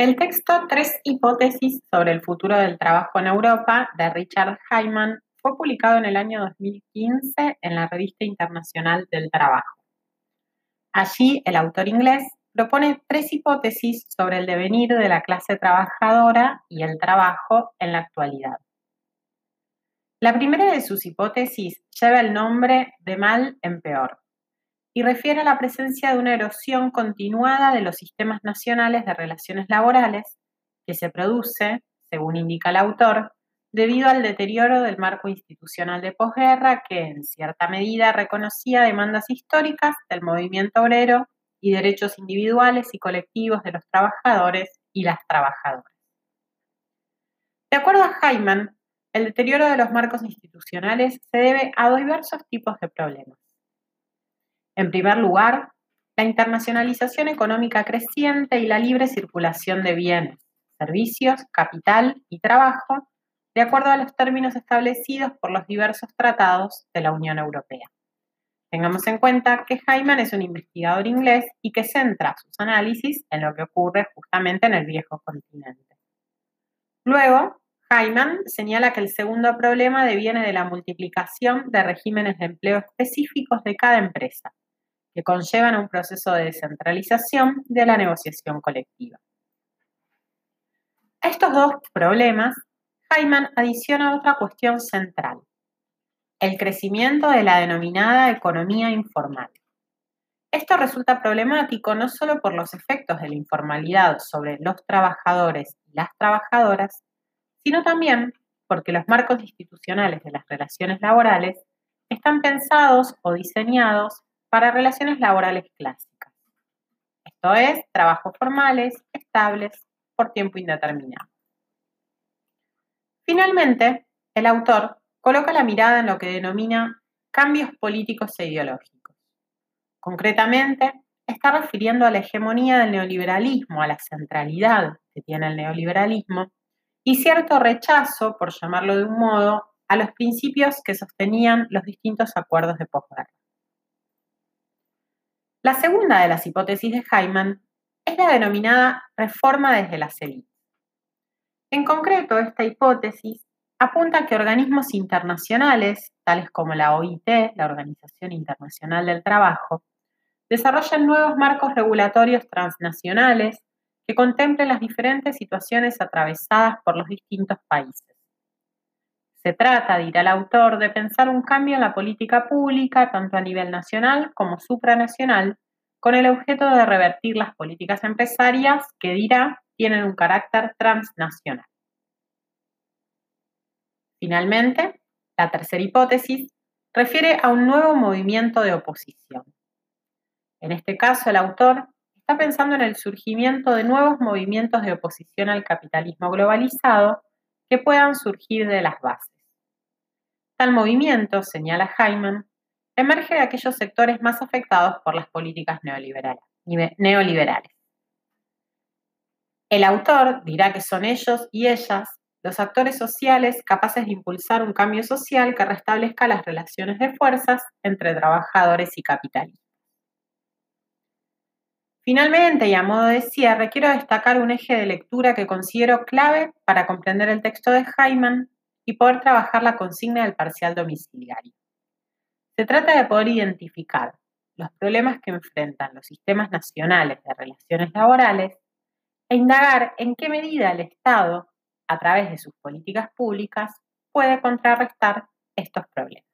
El texto Tres hipótesis sobre el futuro del trabajo en Europa de Richard Hyman fue publicado en el año 2015 en la Revista Internacional del Trabajo. Allí el autor inglés propone tres hipótesis sobre el devenir de la clase trabajadora y el trabajo en la actualidad. La primera de sus hipótesis lleva el nombre de mal en peor y refiere a la presencia de una erosión continuada de los sistemas nacionales de relaciones laborales que se produce, según indica el autor, debido al deterioro del marco institucional de posguerra que, en cierta medida, reconocía demandas históricas del movimiento obrero y derechos individuales y colectivos de los trabajadores y las trabajadoras. De acuerdo a Hyman, el deterioro de los marcos institucionales se debe a diversos tipos de problemas. En primer lugar, la internacionalización económica creciente y la libre circulación de bienes, servicios, capital y trabajo, de acuerdo a los términos establecidos por los diversos tratados de la Unión Europea. Tengamos en cuenta que Hyman es un investigador inglés y que centra sus análisis en lo que ocurre justamente en el viejo continente. Luego, Hyman señala que el segundo problema deviene de la multiplicación de regímenes de empleo específicos de cada empresa, que conllevan un proceso de descentralización de la negociación colectiva. A estos dos problemas, Hyman adiciona otra cuestión central, el crecimiento de la denominada economía informal. Esto resulta problemático no solo por los efectos de la informalidad sobre los trabajadores y las trabajadoras, sino también porque los marcos institucionales de las relaciones laborales están pensados o diseñados para relaciones laborales clásicas. Esto es, trabajos formales, estables, por tiempo indeterminado. Finalmente, el autor coloca la mirada en lo que denomina cambios políticos e ideológicos. Concretamente, está refiriendo a la hegemonía del neoliberalismo, a la centralidad que tiene el neoliberalismo y cierto rechazo, por llamarlo de un modo, a los principios que sostenían los distintos acuerdos de posguerra. La segunda de las hipótesis de Hyman es la denominada reforma desde la élites. En concreto, esta hipótesis apunta a que organismos internacionales, tales como la OIT, la Organización Internacional del Trabajo, desarrollan nuevos marcos regulatorios transnacionales que contemplen las diferentes situaciones atravesadas por los distintos países. Se trata, dirá el autor, de pensar un cambio en la política pública, tanto a nivel nacional como supranacional, con el objeto de revertir las políticas empresarias que, dirá, tienen un carácter transnacional. Finalmente, la tercera hipótesis refiere a un nuevo movimiento de oposición. En este caso, el autor está pensando en el surgimiento de nuevos movimientos de oposición al capitalismo globalizado que puedan surgir de las bases. Tal movimiento, señala Hyman, emerge de aquellos sectores más afectados por las políticas neoliberales. El autor dirá que son ellos y ellas los actores sociales capaces de impulsar un cambio social que restablezca las relaciones de fuerzas entre trabajadores y capitalistas. Finalmente, y a modo de cierre, quiero destacar un eje de lectura que considero clave para comprender el texto de Hyman y poder trabajar la consigna del parcial domiciliario. Se trata de poder identificar los problemas que enfrentan los sistemas nacionales de relaciones laborales e indagar en qué medida el Estado a través de sus políticas públicas, puede contrarrestar estos problemas.